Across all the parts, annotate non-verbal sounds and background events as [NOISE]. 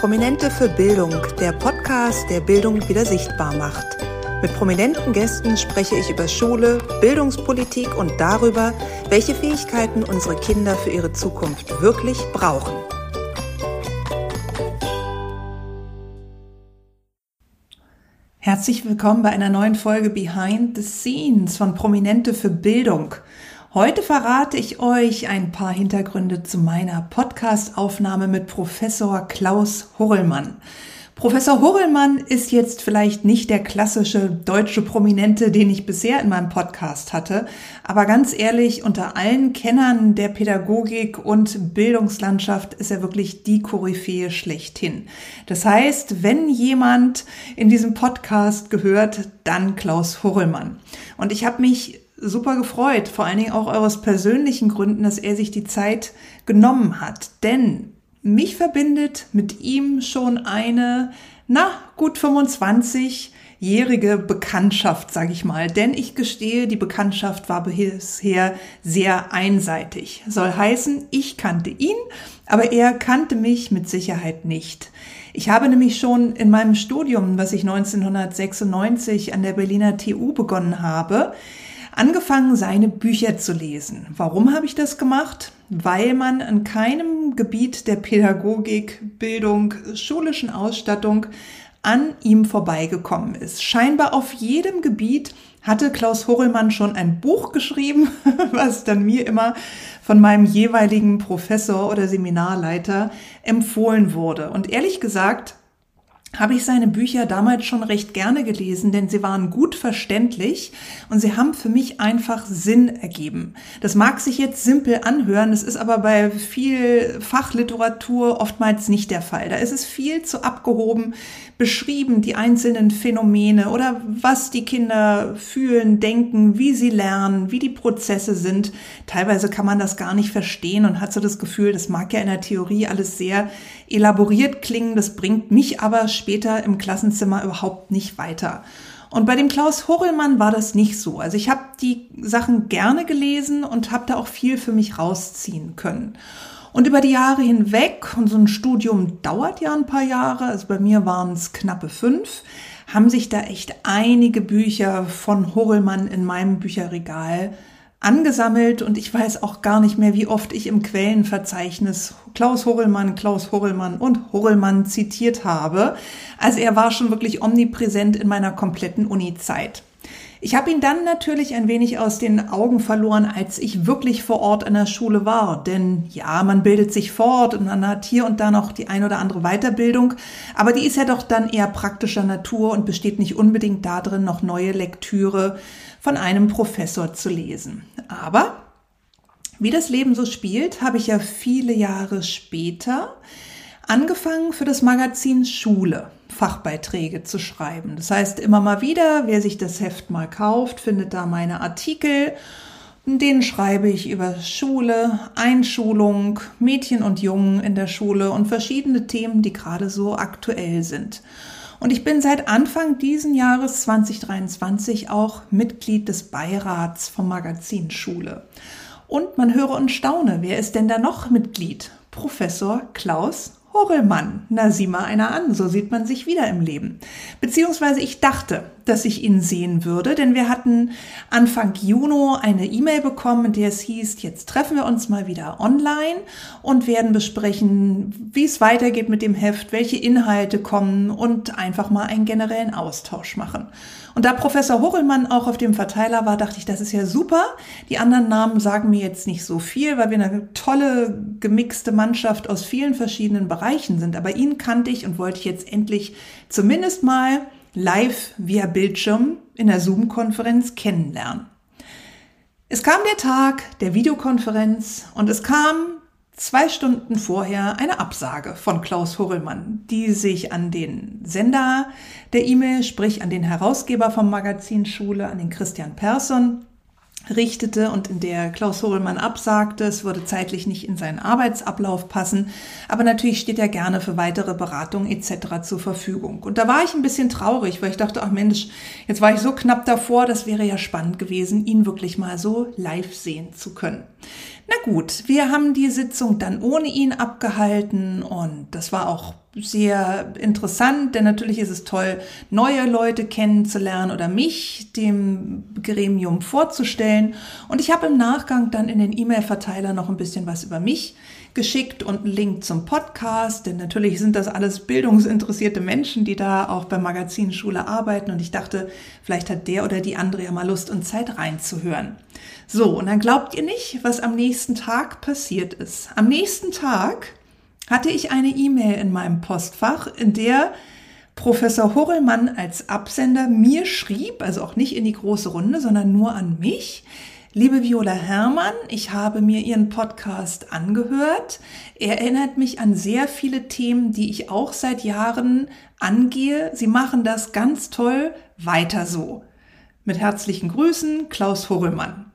Prominente für Bildung, der Podcast, der Bildung wieder sichtbar macht. Mit prominenten Gästen spreche ich über Schule, Bildungspolitik und darüber, welche Fähigkeiten unsere Kinder für ihre Zukunft wirklich brauchen. Herzlich willkommen bei einer neuen Folge Behind the Scenes von Prominente für Bildung. Heute verrate ich euch ein paar Hintergründe zu meiner Podcast-Aufnahme mit Professor Klaus Horrellmann. Professor Horrellmann ist jetzt vielleicht nicht der klassische deutsche Prominente, den ich bisher in meinem Podcast hatte, aber ganz ehrlich, unter allen Kennern der Pädagogik und Bildungslandschaft ist er wirklich die Koryphäe schlechthin. Das heißt, wenn jemand in diesem Podcast gehört, dann Klaus Horrellmann. Und ich habe mich super gefreut, vor allen Dingen auch aus persönlichen Gründen, dass er sich die Zeit genommen hat. Denn mich verbindet mit ihm schon eine, na, gut 25 jährige Bekanntschaft, sage ich mal. Denn ich gestehe, die Bekanntschaft war bisher sehr einseitig. Soll heißen, ich kannte ihn, aber er kannte mich mit Sicherheit nicht. Ich habe nämlich schon in meinem Studium, was ich 1996 an der Berliner TU begonnen habe, angefangen, seine Bücher zu lesen. Warum habe ich das gemacht? Weil man an keinem Gebiet der Pädagogik, Bildung, schulischen Ausstattung an ihm vorbeigekommen ist. Scheinbar auf jedem Gebiet hatte Klaus Horrellmann schon ein Buch geschrieben, [LAUGHS] was dann mir immer von meinem jeweiligen Professor oder Seminarleiter empfohlen wurde. Und ehrlich gesagt, habe ich seine Bücher damals schon recht gerne gelesen, denn sie waren gut verständlich und sie haben für mich einfach Sinn ergeben. Das mag sich jetzt simpel anhören, es ist aber bei viel Fachliteratur oftmals nicht der Fall. Da ist es viel zu abgehoben beschrieben, die einzelnen Phänomene oder was die Kinder fühlen, denken, wie sie lernen, wie die Prozesse sind. Teilweise kann man das gar nicht verstehen und hat so das Gefühl, das mag ja in der Theorie alles sehr elaboriert klingen, das bringt mich aber später im Klassenzimmer überhaupt nicht weiter. Und bei dem Klaus Horrellmann war das nicht so. Also ich habe die Sachen gerne gelesen und habe da auch viel für mich rausziehen können. Und über die Jahre hinweg, und so ein Studium dauert ja ein paar Jahre, also bei mir waren es knappe fünf, haben sich da echt einige Bücher von Horrellmann in meinem Bücherregal angesammelt und ich weiß auch gar nicht mehr, wie oft ich im Quellenverzeichnis Klaus Horrellmann, Klaus Horrellmann und Horrellmann zitiert habe. Also er war schon wirklich omnipräsent in meiner kompletten Uni-Zeit. Ich habe ihn dann natürlich ein wenig aus den Augen verloren, als ich wirklich vor Ort an der Schule war. Denn ja, man bildet sich fort und man hat hier und da noch die ein oder andere Weiterbildung. Aber die ist ja doch dann eher praktischer Natur und besteht nicht unbedingt darin, noch neue Lektüre von einem Professor zu lesen. Aber wie das Leben so spielt, habe ich ja viele Jahre später angefangen für das Magazin Schule Fachbeiträge zu schreiben. Das heißt, immer mal wieder, wer sich das Heft mal kauft, findet da meine Artikel. In denen schreibe ich über Schule, Einschulung, Mädchen und Jungen in der Schule und verschiedene Themen, die gerade so aktuell sind. Und ich bin seit Anfang diesen Jahres 2023 auch Mitglied des Beirats vom Magazin Schule. Und man höre und staune, wer ist denn da noch Mitglied? Professor Klaus Horrellmann, na sieh mal einer an, so sieht man sich wieder im Leben. Beziehungsweise ich dachte, dass ich ihn sehen würde, denn wir hatten Anfang Juni eine E-Mail bekommen, in der es hieß, jetzt treffen wir uns mal wieder online und werden besprechen, wie es weitergeht mit dem Heft, welche Inhalte kommen und einfach mal einen generellen Austausch machen. Und da Professor Hochelmann auch auf dem Verteiler war, dachte ich, das ist ja super. Die anderen Namen sagen mir jetzt nicht so viel, weil wir eine tolle gemixte Mannschaft aus vielen verschiedenen Bereichen sind. Aber ihn kannte ich und wollte ich jetzt endlich zumindest mal live via Bildschirm in der Zoom-Konferenz kennenlernen. Es kam der Tag der Videokonferenz und es kam zwei Stunden vorher eine Absage von Klaus Horrellmann, die sich an den Sender der E-Mail, sprich an den Herausgeber vom Magazin Schule, an den Christian Persson, richtete und in der Klaus Horelmann absagte. Es würde zeitlich nicht in seinen Arbeitsablauf passen, aber natürlich steht er gerne für weitere Beratungen etc. zur Verfügung. Und da war ich ein bisschen traurig, weil ich dachte, ach Mensch, jetzt war ich so knapp davor, das wäre ja spannend gewesen, ihn wirklich mal so live sehen zu können. Na gut, wir haben die Sitzung dann ohne ihn abgehalten und das war auch sehr interessant, denn natürlich ist es toll, neue Leute kennenzulernen oder mich dem Gremium vorzustellen. Und ich habe im Nachgang dann in den E-Mail-Verteiler noch ein bisschen was über mich geschickt und einen Link zum Podcast, denn natürlich sind das alles bildungsinteressierte Menschen, die da auch bei Magazinschule arbeiten und ich dachte, vielleicht hat der oder die andere ja mal Lust und Zeit reinzuhören. So, und dann glaubt ihr nicht, was am nächsten Tag passiert ist. Am nächsten Tag hatte ich eine E-Mail in meinem Postfach, in der Professor Horrellmann als Absender mir schrieb, also auch nicht in die große Runde, sondern nur an mich. Liebe Viola Herrmann, ich habe mir Ihren Podcast angehört. Er erinnert mich an sehr viele Themen, die ich auch seit Jahren angehe. Sie machen das ganz toll. Weiter so. Mit herzlichen Grüßen, Klaus Horrellmann.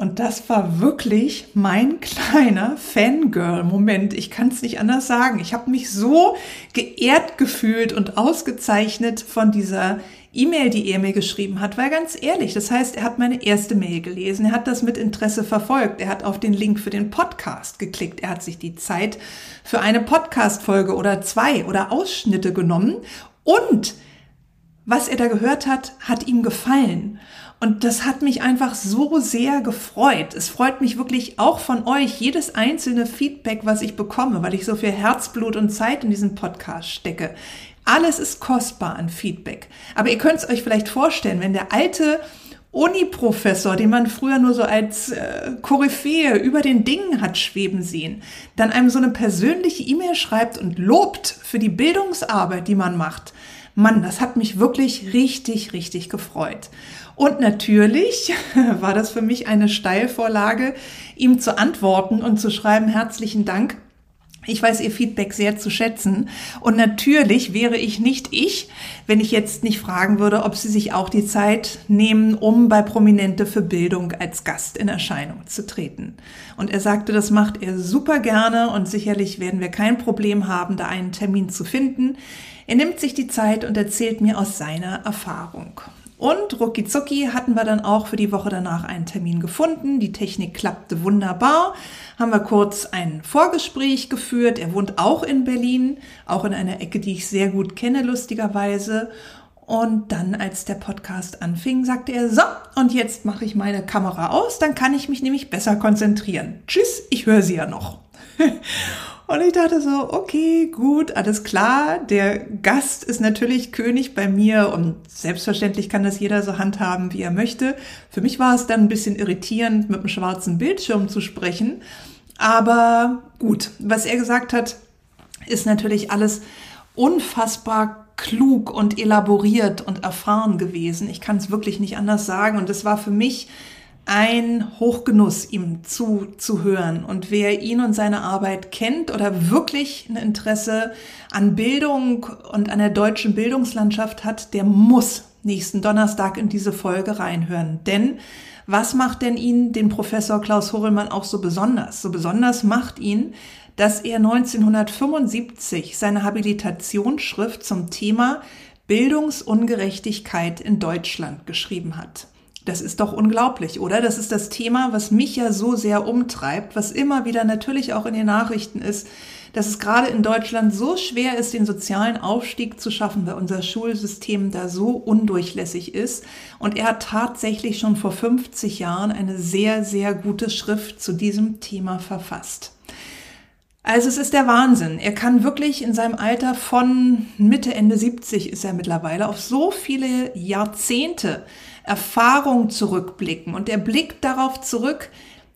Und das war wirklich mein kleiner Fangirl-Moment. Ich kann es nicht anders sagen. Ich habe mich so geehrt gefühlt und ausgezeichnet von dieser E-Mail, die er mir geschrieben hat, weil ganz ehrlich, das heißt, er hat meine erste Mail gelesen, er hat das mit Interesse verfolgt, er hat auf den Link für den Podcast geklickt, er hat sich die Zeit für eine Podcast-Folge oder zwei oder Ausschnitte genommen und was er da gehört hat, hat ihm gefallen. Und das hat mich einfach so sehr gefreut. Es freut mich wirklich auch von euch, jedes einzelne Feedback, was ich bekomme, weil ich so viel Herzblut und Zeit in diesen Podcast stecke. Alles ist kostbar an Feedback. Aber ihr könnt es euch vielleicht vorstellen, wenn der alte Uni-Professor, den man früher nur so als äh, Koryphäe über den Dingen hat schweben sehen, dann einem so eine persönliche E-Mail schreibt und lobt für die Bildungsarbeit, die man macht. Mann, das hat mich wirklich richtig, richtig gefreut. Und natürlich [LAUGHS] war das für mich eine Steilvorlage, ihm zu antworten und zu schreiben, herzlichen Dank. Ich weiß Ihr Feedback sehr zu schätzen. Und natürlich wäre ich nicht ich, wenn ich jetzt nicht fragen würde, ob Sie sich auch die Zeit nehmen, um bei Prominente für Bildung als Gast in Erscheinung zu treten. Und er sagte, das macht er super gerne und sicherlich werden wir kein Problem haben, da einen Termin zu finden. Er nimmt sich die Zeit und erzählt mir aus seiner Erfahrung. Und rucki zucki hatten wir dann auch für die Woche danach einen Termin gefunden. Die Technik klappte wunderbar. Haben wir kurz ein Vorgespräch geführt. Er wohnt auch in Berlin, auch in einer Ecke, die ich sehr gut kenne, lustigerweise. Und dann, als der Podcast anfing, sagte er, so, und jetzt mache ich meine Kamera aus, dann kann ich mich nämlich besser konzentrieren. Tschüss, ich höre Sie ja noch. [LAUGHS] Und ich dachte so, okay, gut, alles klar. Der Gast ist natürlich König bei mir und selbstverständlich kann das jeder so handhaben, wie er möchte. Für mich war es dann ein bisschen irritierend, mit einem schwarzen Bildschirm zu sprechen. Aber gut, was er gesagt hat, ist natürlich alles unfassbar klug und elaboriert und erfahren gewesen. Ich kann es wirklich nicht anders sagen. Und es war für mich ein Hochgenuss, ihm zuzuhören. Und wer ihn und seine Arbeit kennt oder wirklich ein Interesse an Bildung und an der deutschen Bildungslandschaft hat, der muss nächsten Donnerstag in diese Folge reinhören. Denn was macht denn ihn, den Professor Klaus Horelmann, auch so besonders? So besonders macht ihn, dass er 1975 seine Habilitationsschrift zum Thema Bildungsungerechtigkeit in Deutschland geschrieben hat. Das ist doch unglaublich, oder? Das ist das Thema, was mich ja so sehr umtreibt, was immer wieder natürlich auch in den Nachrichten ist, dass es gerade in Deutschland so schwer ist, den sozialen Aufstieg zu schaffen, weil unser Schulsystem da so undurchlässig ist. Und er hat tatsächlich schon vor 50 Jahren eine sehr, sehr gute Schrift zu diesem Thema verfasst. Also es ist der Wahnsinn. Er kann wirklich in seinem Alter von Mitte, Ende 70 ist er mittlerweile auf so viele Jahrzehnte Erfahrung zurückblicken. Und er blickt darauf zurück,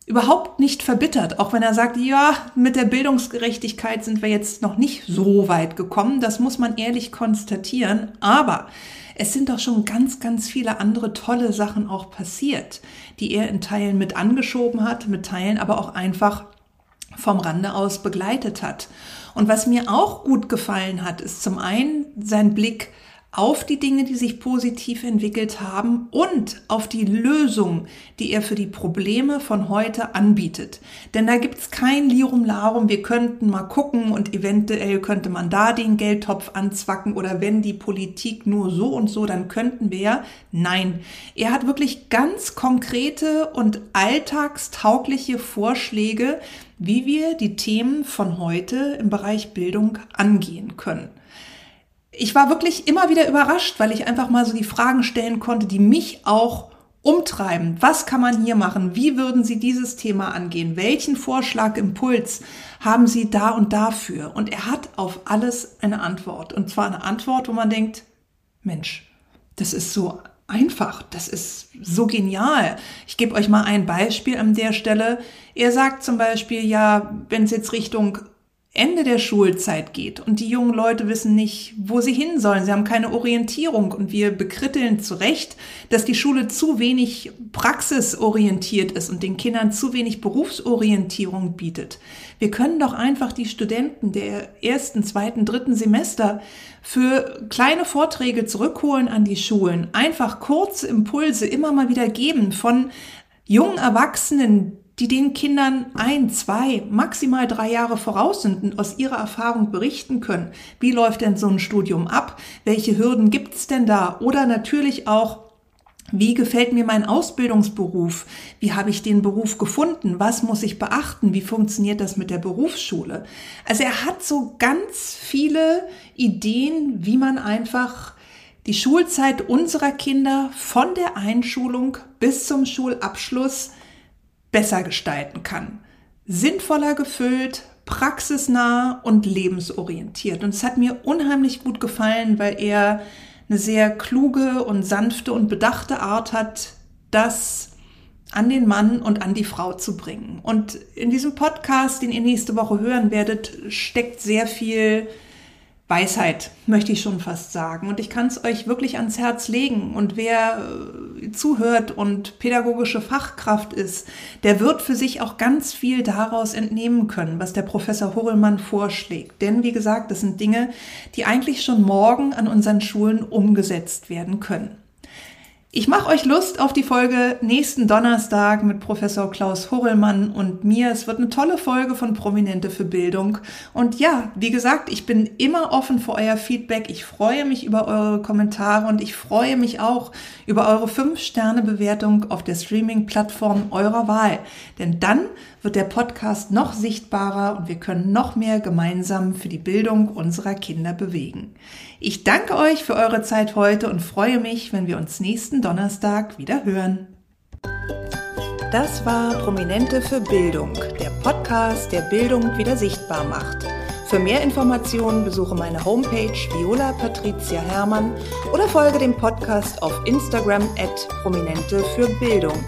überhaupt nicht verbittert, auch wenn er sagt, ja, mit der Bildungsgerechtigkeit sind wir jetzt noch nicht so weit gekommen, das muss man ehrlich konstatieren, aber es sind doch schon ganz, ganz viele andere tolle Sachen auch passiert, die er in Teilen mit angeschoben hat, mit Teilen aber auch einfach vom Rande aus begleitet hat. Und was mir auch gut gefallen hat, ist zum einen sein Blick auf die Dinge, die sich positiv entwickelt haben und auf die Lösung, die er für die Probleme von heute anbietet. Denn da gibt's kein Lirum Larum, wir könnten mal gucken und eventuell könnte man da den Geldtopf anzwacken oder wenn die Politik nur so und so, dann könnten wir. Nein, er hat wirklich ganz konkrete und alltagstaugliche Vorschläge, wie wir die Themen von heute im Bereich Bildung angehen können ich war wirklich immer wieder überrascht, weil ich einfach mal so die Fragen stellen konnte, die mich auch umtreiben. Was kann man hier machen? Wie würden Sie dieses Thema angehen? Welchen Vorschlag, Impuls haben Sie da und dafür? Und er hat auf alles eine Antwort. Und zwar eine Antwort, wo man denkt, Mensch, das ist so einfach, das ist so genial. Ich gebe euch mal ein Beispiel an der Stelle. Er sagt zum Beispiel, ja, wenn es jetzt Richtung Ende der Schulzeit geht und die jungen Leute wissen nicht, wo sie hin sollen. Sie haben keine Orientierung und wir bekritteln zu Recht, dass die Schule zu wenig praxisorientiert ist und den Kindern zu wenig Berufsorientierung bietet. Wir können doch einfach die Studenten der ersten, zweiten, dritten Semester für kleine Vorträge zurückholen an die Schulen. Einfach kurze Impulse immer mal wieder geben von jungen Erwachsenen, die den Kindern ein, zwei, maximal drei Jahre voraus sind und aus ihrer Erfahrung berichten können. Wie läuft denn so ein Studium ab? Welche Hürden gibt's denn da? Oder natürlich auch, wie gefällt mir mein Ausbildungsberuf? Wie habe ich den Beruf gefunden? Was muss ich beachten? Wie funktioniert das mit der Berufsschule? Also er hat so ganz viele Ideen, wie man einfach die Schulzeit unserer Kinder von der Einschulung bis zum Schulabschluss besser gestalten kann. Sinnvoller gefüllt, praxisnah und lebensorientiert. Und es hat mir unheimlich gut gefallen, weil er eine sehr kluge und sanfte und bedachte Art hat, das an den Mann und an die Frau zu bringen. Und in diesem Podcast, den ihr nächste Woche hören werdet, steckt sehr viel Weisheit, möchte ich schon fast sagen. Und ich kann es euch wirklich ans Herz legen. Und wer äh, zuhört und pädagogische Fachkraft ist, der wird für sich auch ganz viel daraus entnehmen können, was der Professor Horrellmann vorschlägt. Denn wie gesagt, das sind Dinge, die eigentlich schon morgen an unseren Schulen umgesetzt werden können. Ich mache euch Lust auf die Folge nächsten Donnerstag mit Professor Klaus Horrellmann und mir. Es wird eine tolle Folge von Prominente für Bildung. Und ja, wie gesagt, ich bin immer offen für euer Feedback. Ich freue mich über eure Kommentare und ich freue mich auch über eure 5-Sterne-Bewertung auf der Streaming-Plattform eurer Wahl. Denn dann wird der Podcast noch sichtbarer und wir können noch mehr gemeinsam für die Bildung unserer Kinder bewegen. Ich danke euch für eure Zeit heute und freue mich, wenn wir uns nächsten Donnerstag wieder hören. Das war Prominente für Bildung, der Podcast, der Bildung wieder sichtbar macht. Für mehr Informationen besuche meine Homepage Viola Patricia Hermann oder folge dem Podcast auf Instagram at Prominente für Bildung.